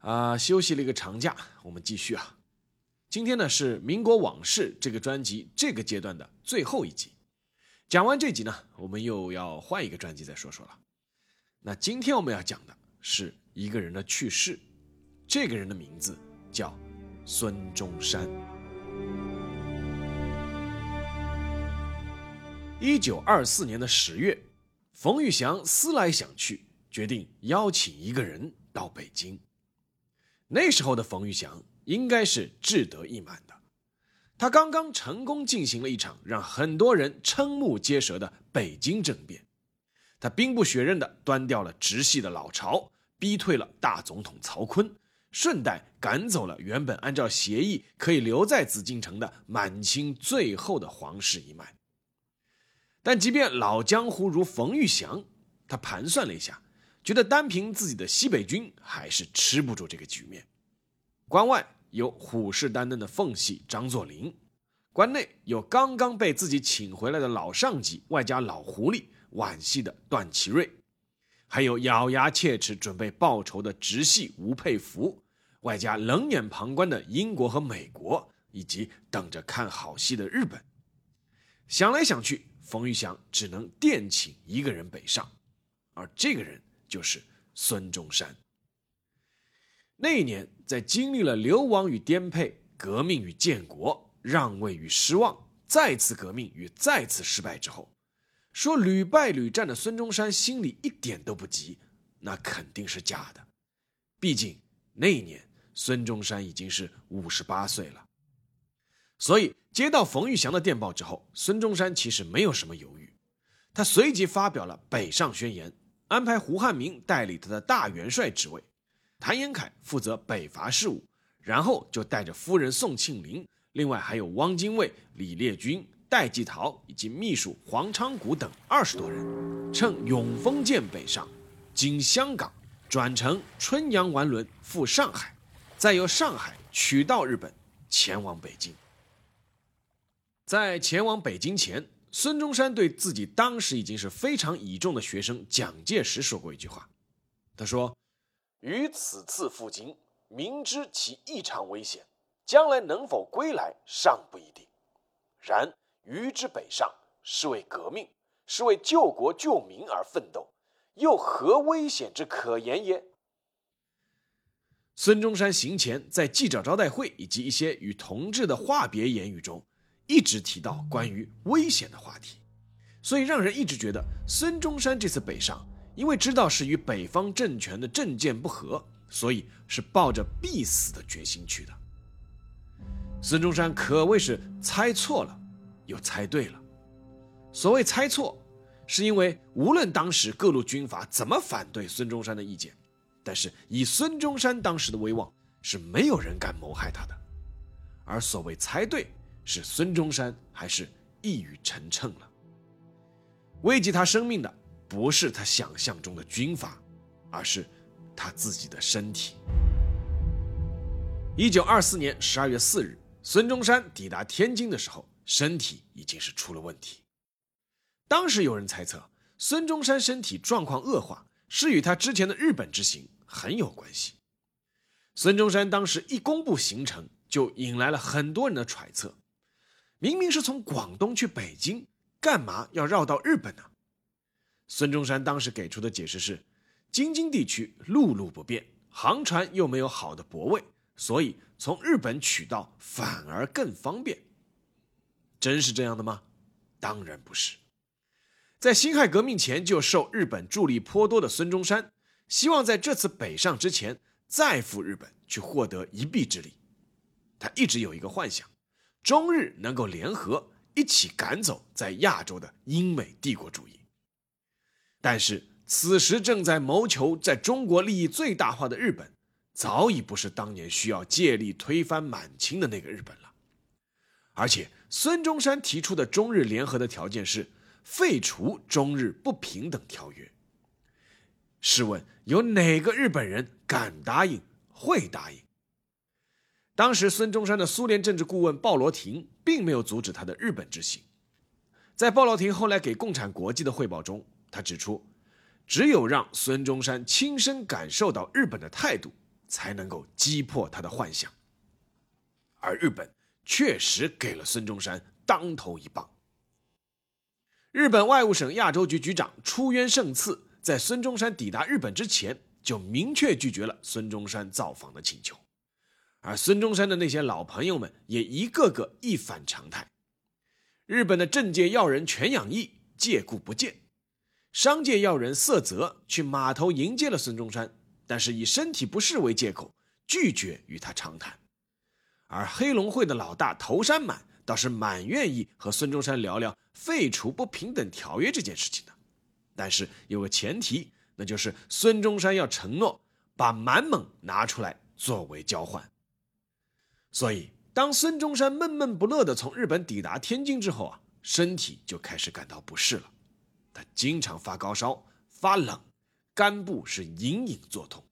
啊，休息了一个长假，我们继续啊。今天呢是《民国往事》这个专辑这个阶段的最后一集。讲完这集呢，我们又要换一个专辑再说说了。那今天我们要讲的是一个人的去世，这个人的名字叫孙中山。一九二四年的十月，冯玉祥思来想去，决定邀请一个人到北京。那时候的冯玉祥应该是志得意满的，他刚刚成功进行了一场让很多人瞠目结舌的北京政变，他兵不血刃地端掉了直系的老巢，逼退了大总统曹锟，顺带赶走了原本按照协议可以留在紫禁城的满清最后的皇室一脉。但即便老江湖如冯玉祥，他盘算了一下。觉得单凭自己的西北军还是吃不住这个局面。关外有虎视眈眈的奉系张作霖，关内有刚刚被自己请回来的老上级，外加老狐狸皖系的段祺瑞，还有咬牙切齿准备报仇的直系吴佩孚，外加冷眼旁观的英国和美国，以及等着看好戏的日本。想来想去，冯玉祥只能电请一个人北上，而这个人。就是孙中山。那一年，在经历了流亡与颠沛、革命与建国、让位与失望、再次革命与再次失败之后，说屡败屡战的孙中山心里一点都不急，那肯定是假的。毕竟那一年孙中山已经是五十八岁了。所以接到冯玉祥的电报之后，孙中山其实没有什么犹豫，他随即发表了北上宣言。安排胡汉民代理他的大元帅职位，谭延闿负责北伐事务，然后就带着夫人宋庆龄，另外还有汪精卫、李烈钧、戴季陶以及秘书黄昌谷等二十多人，乘永丰舰北上，经香港转乘春阳丸轮赴上海，再由上海取道日本，前往北京。在前往北京前。孙中山对自己当时已经是非常倚重的学生蒋介石说过一句话，他说：“于此次赴京，明知其异常危险，将来能否归来尚不一定。然于之北上，是为革命，是为救国救民而奋斗，又何危险之可言也？”孙中山行前在记者招待会以及一些与同志的话别言语中。一直提到关于危险的话题，所以让人一直觉得孙中山这次北上，因为知道是与北方政权的政见不合，所以是抱着必死的决心去的。孙中山可谓是猜错了，又猜对了。所谓猜错，是因为无论当时各路军阀怎么反对孙中山的意见，但是以孙中山当时的威望，是没有人敢谋害他的。而所谓猜对。是孙中山还是一语成谶了？危及他生命的不是他想象中的军阀，而是他自己的身体。一九二四年十二月四日，孙中山抵达天津的时候，身体已经是出了问题。当时有人猜测，孙中山身体状况恶化是与他之前的日本之行很有关系。孙中山当时一公布行程，就引来了很多人的揣测。明明是从广东去北京，干嘛要绕到日本呢？孙中山当时给出的解释是：京津地区陆路不便，航船又没有好的泊位，所以从日本取道反而更方便。真是这样的吗？当然不是。在辛亥革命前就受日本助力颇多的孙中山，希望在这次北上之前再赴日本去获得一臂之力。他一直有一个幻想。中日能够联合一起赶走在亚洲的英美帝国主义，但是此时正在谋求在中国利益最大化的日本，早已不是当年需要借力推翻满清的那个日本了。而且，孙中山提出的中日联合的条件是废除中日不平等条约。试问，有哪个日本人敢答应、会答应？当时，孙中山的苏联政治顾问鲍罗廷并没有阻止他的日本之行。在鲍罗廷后来给《共产国际》的汇报中，他指出，只有让孙中山亲身感受到日本的态度，才能够击破他的幻想。而日本确实给了孙中山当头一棒。日本外务省亚洲局局长出渊胜次在孙中山抵达日本之前，就明确拒绝了孙中山造访的请求。而孙中山的那些老朋友们也一个个一反常态。日本的政界要人全养义借故不见，商界要人色泽去码头迎接了孙中山，但是以身体不适为借口拒绝与他长谈。而黑龙会的老大头山满倒是蛮愿意和孙中山聊聊废除不平等条约这件事情的，但是有个前提，那就是孙中山要承诺把满蒙拿出来作为交换。所以，当孙中山闷闷不乐地从日本抵达天津之后啊，身体就开始感到不适了。他经常发高烧、发冷，肝部是隐隐作痛。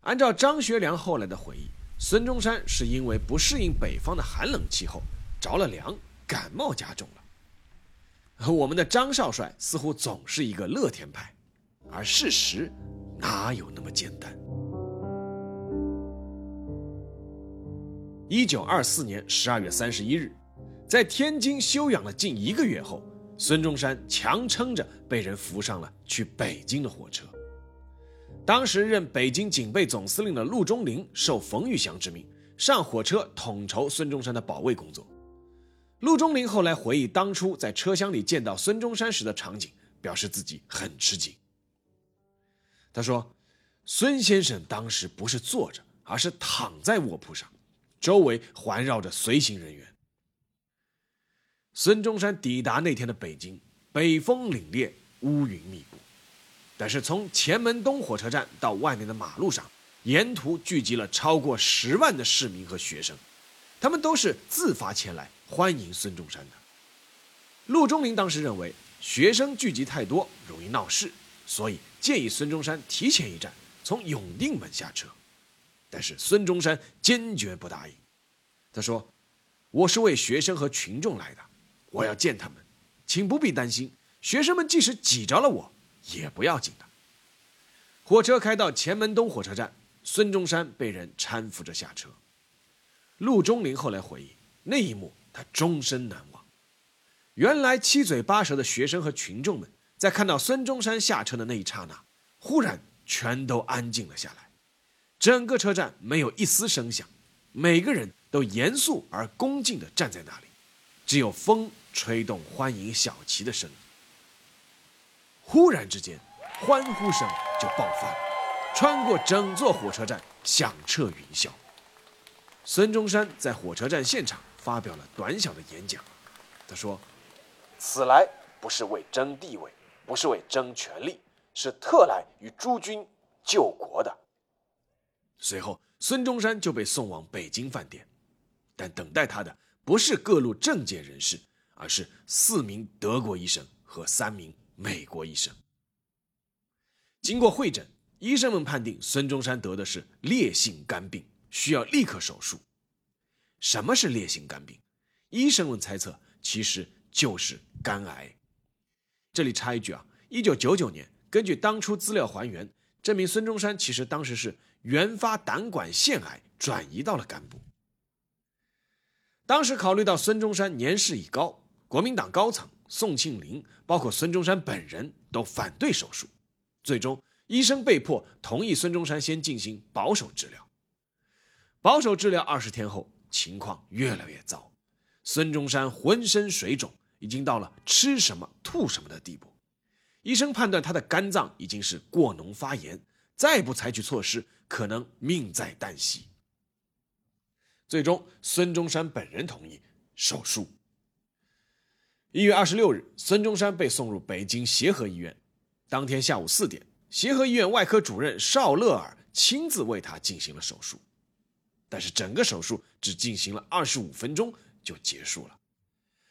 按照张学良后来的回忆，孙中山是因为不适应北方的寒冷气候，着了凉，感冒加重了。我们的张少帅似乎总是一个乐天派，而事实哪有那么简单？一九二四年十二月三十一日，在天津休养了近一个月后，孙中山强撑着被人扶上了去北京的火车。当时任北京警备总司令的陆中麟受冯玉祥之命上火车统筹孙中山的保卫工作。陆中麟后来回忆当初在车厢里见到孙中山时的场景，表示自己很吃惊。他说：“孙先生当时不是坐着，而是躺在卧铺上。”周围环绕着随行人员。孙中山抵达那天的北京，北风凛冽，乌云密布。但是从前门东火车站到外面的马路上，沿途聚集了超过十万的市民和学生，他们都是自发前来欢迎孙中山的。陆中麟当时认为学生聚集太多，容易闹事，所以建议孙中山提前一站，从永定门下车。但是孙中山坚决不答应，他说：“我是为学生和群众来的，我要见他们，请不必担心。学生们即使挤着了我，也不要紧的。”火车开到前门东火车站，孙中山被人搀扶着下车。陆中麟后来回忆，那一幕他终身难忘。原来七嘴八舌的学生和群众们，在看到孙中山下车的那一刹那，忽然全都安静了下来。整个车站没有一丝声响，每个人都严肃而恭敬地站在那里，只有风吹动欢迎小旗的声音。忽然之间，欢呼声就爆发，穿过整座火车站，响彻云霄。孙中山在火车站现场发表了短小的演讲，他说：“此来不是为争地位，不是为争权力，是特来与诸君救国的。”随后，孙中山就被送往北京饭店，但等待他的不是各路政界人士，而是四名德国医生和三名美国医生。经过会诊，医生们判定孙中山得的是烈性肝病，需要立刻手术。什么是烈性肝病？医生们猜测，其实就是肝癌。这里插一句啊，一九九九年，根据当初资料还原，证明孙中山其实当时是。原发胆管腺癌转移到了肝部。当时考虑到孙中山年事已高，国民党高层宋庆龄，包括孙中山本人都反对手术，最终医生被迫同意孙中山先进行保守治疗。保守治疗二十天后，情况越来越糟，孙中山浑身水肿，已经到了吃什么吐什么的地步。医生判断他的肝脏已经是过脓发炎。再不采取措施，可能命在旦夕。最终，孙中山本人同意手术。一月二十六日，孙中山被送入北京协和医院。当天下午四点，协和医院外科主任邵乐尔亲自为他进行了手术，但是整个手术只进行了二十五分钟就结束了，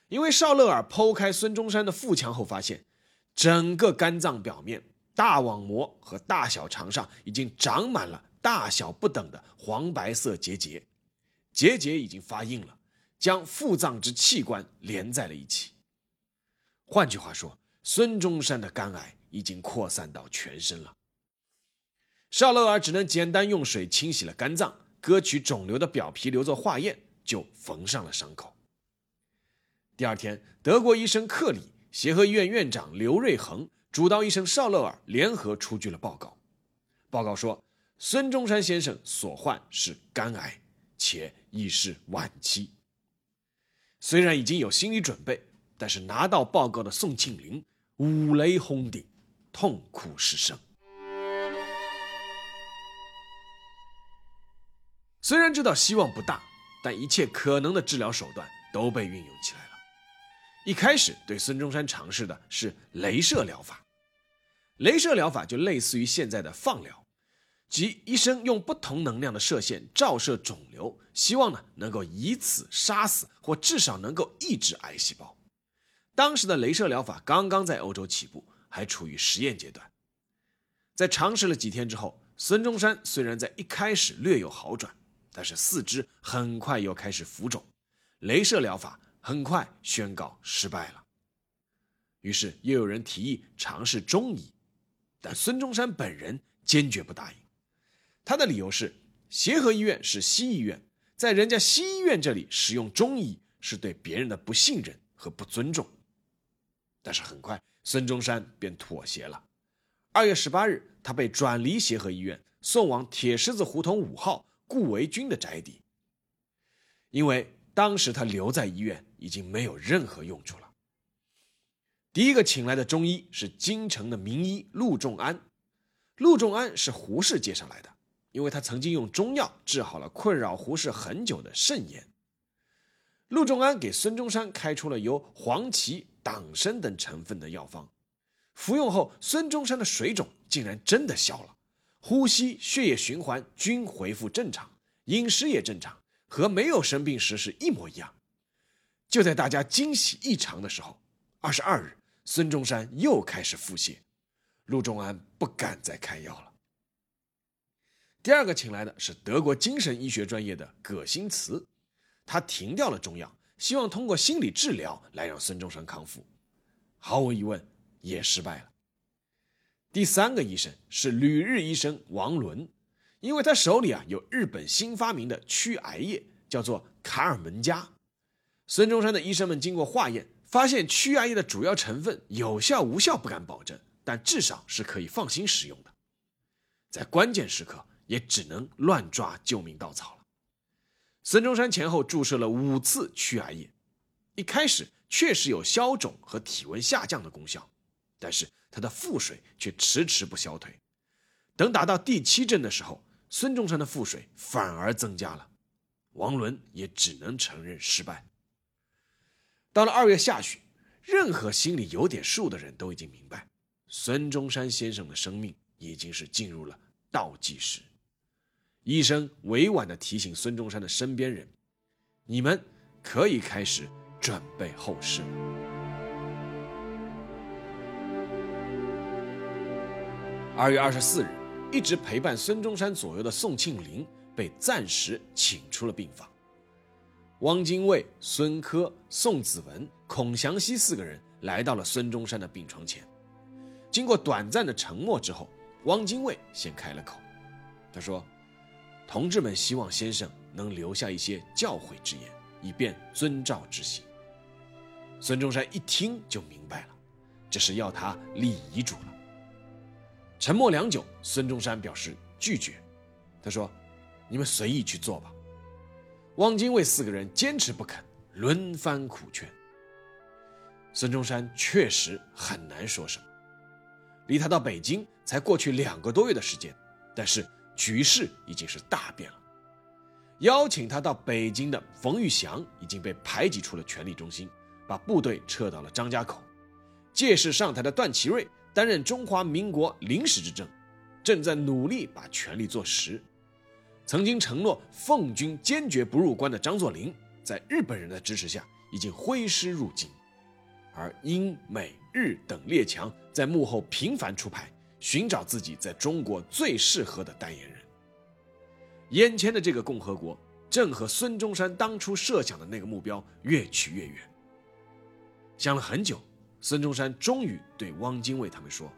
因为邵乐尔剖开孙中山的腹腔后发现，整个肝脏表面、大网膜和大小肠上已经长满了大小不等的黄白色结节，结节已经发硬了，将腹脏之器官连在了一起。换句话说，孙中山的肝癌已经扩散到全身了。邵乐尔只能简单用水清洗了肝脏，割取肿瘤的表皮留作化验，就缝上了伤口。第二天，德国医生克里、协和医院院长刘瑞恒、主刀医生邵乐尔联合出具了报告。报告说，孙中山先生所患是肝癌，且已是晚期。虽然已经有心理准备，但是拿到报告的宋庆龄五雷轰顶，痛哭失声。虽然知道希望不大，但一切可能的治疗手段都被运用起来了。一开始对孙中山尝试的是镭射疗法，镭射疗法就类似于现在的放疗，即医生用不同能量的射线照射肿瘤，希望呢能够以此杀死或至少能够抑制癌细胞。当时的镭射疗法刚刚在欧洲起步，还处于实验阶段。在尝试了几天之后，孙中山虽然在一开始略有好转。但是四肢很快又开始浮肿，镭射疗法很快宣告失败了。于是又有人提议尝试中医，但孙中山本人坚决不答应。他的理由是：协和医院是西医院，在人家西医院这里使用中医是对别人的不信任和不尊重。但是很快，孙中山便妥协了。二月十八日，他被转离协和医院，送往铁狮子胡同五号。顾维钧的宅邸，因为当时他留在医院已经没有任何用处了。第一个请来的中医是京城的名医陆仲安，陆仲安是胡适介绍来的，因为他曾经用中药治好了困扰胡适很久的肾炎。陆仲安给孙中山开出了由黄芪、党参等成分的药方，服用后，孙中山的水肿竟然真的消了。呼吸、血液循环均恢复正常，饮食也正常，和没有生病时是一模一样。就在大家惊喜异常的时候，二十二日，孙中山又开始腹泻，陆仲安不敢再开药了。第二个请来的是德国精神医学专业的葛新慈，他停掉了中药，希望通过心理治疗来让孙中山康复，毫无疑问也失败了。第三个医生是旅日医生王伦，因为他手里啊有日本新发明的驱癌液，叫做卡尔门加。孙中山的医生们经过化验，发现驱癌液的主要成分有效无效不敢保证，但至少是可以放心使用的。在关键时刻，也只能乱抓救命稻草了。孙中山前后注射了五次驱癌液，一开始确实有消肿和体温下降的功效，但是。他的腹水却迟迟不消退，等打到第七针的时候，孙中山的腹水反而增加了，王伦也只能承认失败。到了二月下旬，任何心里有点数的人都已经明白，孙中山先生的生命已经是进入了倒计时。医生委婉地提醒孙中山的身边人：“你们可以开始准备后事了。”二月二十四日，一直陪伴孙中山左右的宋庆龄被暂时请出了病房。汪精卫、孙科、宋子文、孔祥熙四个人来到了孙中山的病床前。经过短暂的沉默之后，汪精卫先开了口，他说：“同志们希望先生能留下一些教诲之言，以便遵照执行。”孙中山一听就明白了，这是要他立遗嘱了。沉默良久，孙中山表示拒绝。他说：“你们随意去做吧。”汪精卫四个人坚持不肯，轮番苦劝。孙中山确实很难说什么。离他到北京才过去两个多月的时间，但是局势已经是大变了。邀请他到北京的冯玉祥已经被排挤出了权力中心，把部队撤到了张家口。借势上台的段祺瑞。担任中华民国临时执政，正在努力把权力做实。曾经承诺奉军坚决不入关的张作霖，在日本人的支持下，已经挥师入京，而英美日等列强在幕后频繁出牌，寻找自己在中国最适合的代言人。眼前的这个共和国，正和孙中山当初设想的那个目标越去越远。想了很久，孙中山终于对汪精卫他们说：“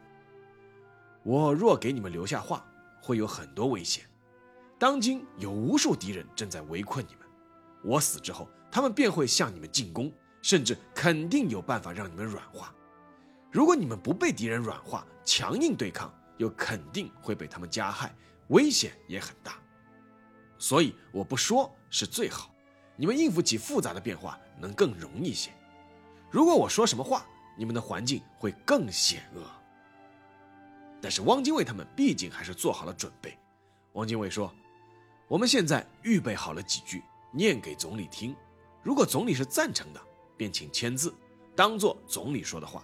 我若给你们留下话，会有很多危险。”当今有无数敌人正在围困你们，我死之后，他们便会向你们进攻，甚至肯定有办法让你们软化。如果你们不被敌人软化，强硬对抗，又肯定会被他们加害，危险也很大。所以我不说是最好，你们应付起复杂的变化能更容易些。如果我说什么话，你们的环境会更险恶。但是汪精卫他们毕竟还是做好了准备。汪精卫说。我们现在预备好了几句，念给总理听。如果总理是赞成的，便请签字，当做总理说的话；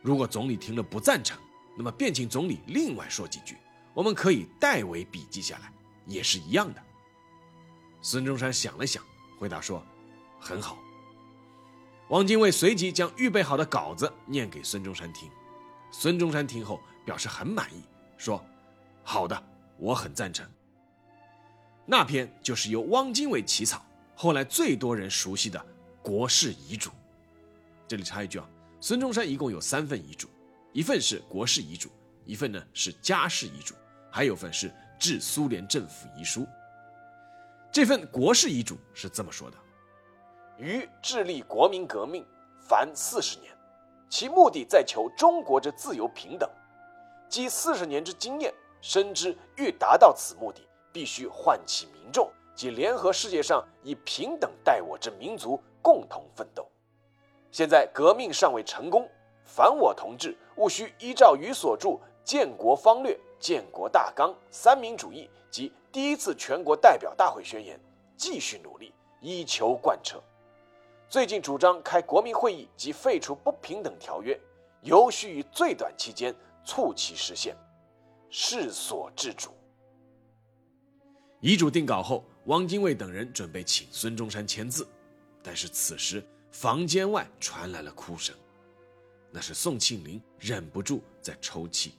如果总理听了不赞成，那么便请总理另外说几句，我们可以代为笔记下来，也是一样的。孙中山想了想，回答说：“很好。”汪精卫随即将预备好的稿子念给孙中山听。孙中山听后表示很满意，说：“好的，我很赞成。”那篇就是由汪精卫起草，后来最多人熟悉的《国事遗嘱》。这里插一句啊，孙中山一共有三份遗嘱，一份是国事遗嘱，一份呢是家事遗嘱，还有份是致苏联政府遗书。这份国事遗嘱是这么说的：于致力国民革命，凡四十年，其目的在求中国之自由平等。积四十年之经验，深知欲达到此目的。必须唤起民众及联合世界上以平等待我之民族共同奋斗。现在革命尚未成功，凡我同志务须依照于所著《建国方略》《建国大纲》《三民主义》及第一次全国代表大会宣言，继续努力，以求贯彻。最近主张开国民会议及废除不平等条约，尤需于最短期间促其实现，是所致主。遗嘱定稿后，汪精卫等人准备请孙中山签字，但是此时房间外传来了哭声，那是宋庆龄忍不住在抽泣。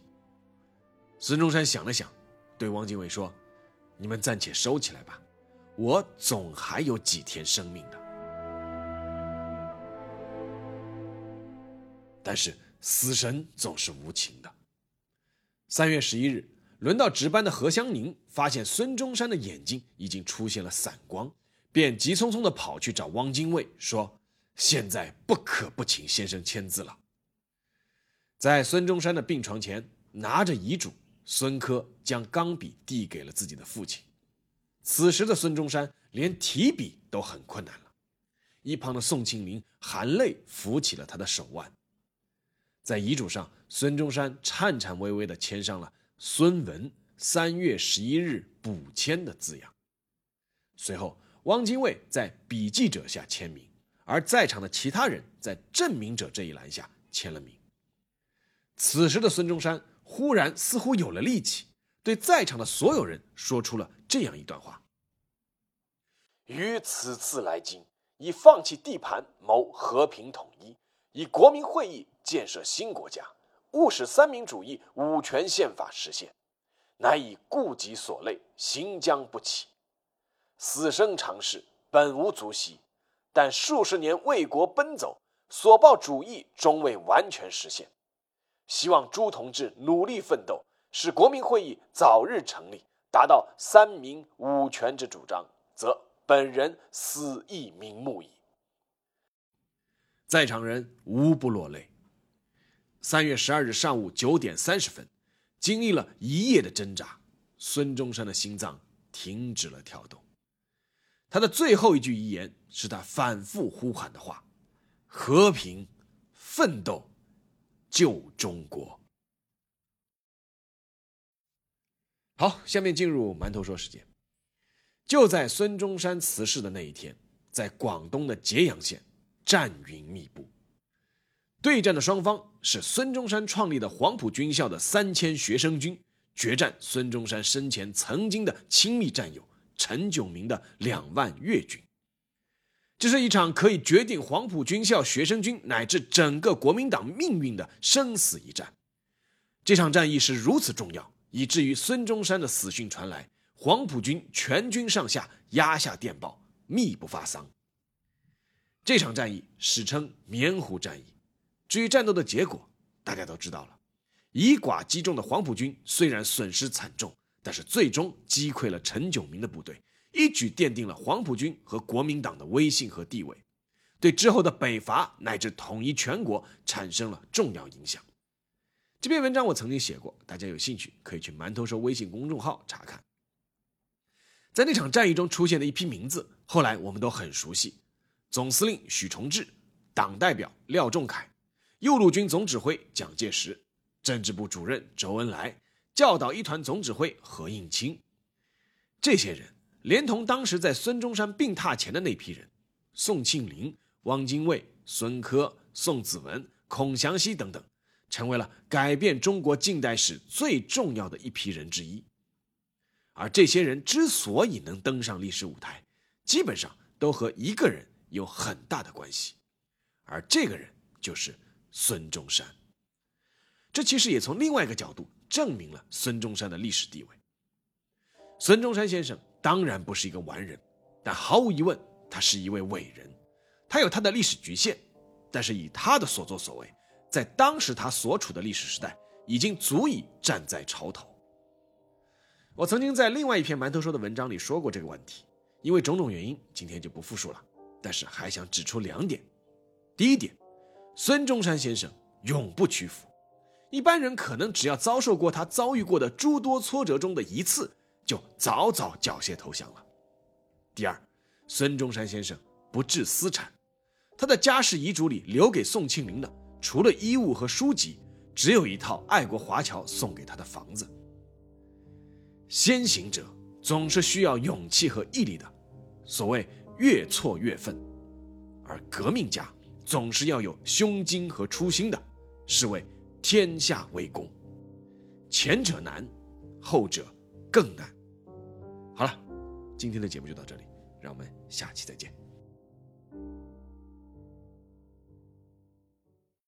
孙中山想了想，对汪精卫说：“你们暂且收起来吧，我总还有几天生命的。”但是死神总是无情的。三月十一日。轮到值班的何香凝发现孙中山的眼睛已经出现了散光，便急匆匆地跑去找汪精卫，说：“现在不可不请先生签字了。”在孙中山的病床前，拿着遗嘱，孙科将钢笔递给了自己的父亲。此时的孙中山连提笔都很困难了，一旁的宋庆龄含泪扶起了他的手腕。在遗嘱上，孙中山颤颤巍巍地签上了。孙文三月十一日补签的字样。随后，汪精卫在笔记者下签名，而在场的其他人在证明者这一栏下签了名。此时的孙中山忽然似乎有了力气，对在场的所有人说出了这样一段话：“于此次来京，以放弃地盘谋和平统一，以国民会议建设新国家。”务使三民主义五权宪法实现，乃以顾己所累，行将不起。死生常事，本无足惜，但数十年为国奔走，所抱主义终未完全实现。希望朱同志努力奋斗，使国民会议早日成立，达到三民五权之主张，则本人死亦瞑目矣。在场人无不落泪。三月十二日上午九点三十分，经历了一夜的挣扎，孙中山的心脏停止了跳动。他的最后一句遗言是他反复呼喊的话：“和平，奋斗，救中国。”好，下面进入馒头说时间。就在孙中山辞世的那一天，在广东的揭阳县，战云密布。对战的双方是孙中山创立的黄埔军校的三千学生军，决战孙中山生前曾经的亲密战友陈炯明的两万粤军。这是一场可以决定黄埔军校学生军乃至整个国民党命运的生死一战。这场战役是如此重要，以至于孙中山的死讯传来，黄埔军全军上下压下电报，密不发丧。这场战役史称棉湖战役。至于战斗的结果，大家都知道了。以寡击众的黄埔军虽然损失惨重，但是最终击溃了陈炯明的部队，一举奠定了黄埔军和国民党的威信和地位，对之后的北伐乃至统一全国产生了重要影响。这篇文章我曾经写过，大家有兴趣可以去馒头说微信公众号查看。在那场战役中出现的一批名字，后来我们都很熟悉：总司令许崇智、党代表廖仲恺、右路军总指挥蒋介石。政治部主任周恩来，教导一团总指挥何应钦，这些人连同当时在孙中山病榻前的那批人，宋庆龄、汪精卫、孙科、宋子文、孔祥熙等等，成为了改变中国近代史最重要的一批人之一。而这些人之所以能登上历史舞台，基本上都和一个人有很大的关系，而这个人就是孙中山。这其实也从另外一个角度证明了孙中山的历史地位。孙中山先生当然不是一个完人，但毫无疑问，他是一位伟人。他有他的历史局限，但是以他的所作所为，在当时他所处的历史时代，已经足以站在潮头。我曾经在另外一篇馒头说的文章里说过这个问题，因为种种原因，今天就不复述了。但是还想指出两点：第一点，孙中山先生永不屈服。一般人可能只要遭受过他遭遇过的诸多挫折中的一次，就早早缴械投降了。第二，孙中山先生不置私产，他的家世遗嘱里留给宋庆龄的，除了衣物和书籍，只有一套爱国华侨送给他的房子。先行者总是需要勇气和毅力的，所谓越挫越奋；而革命家总是要有胸襟和初心的，是为。天下为公，前者难，后者更难。好了，今天的节目就到这里，让我们下期再见。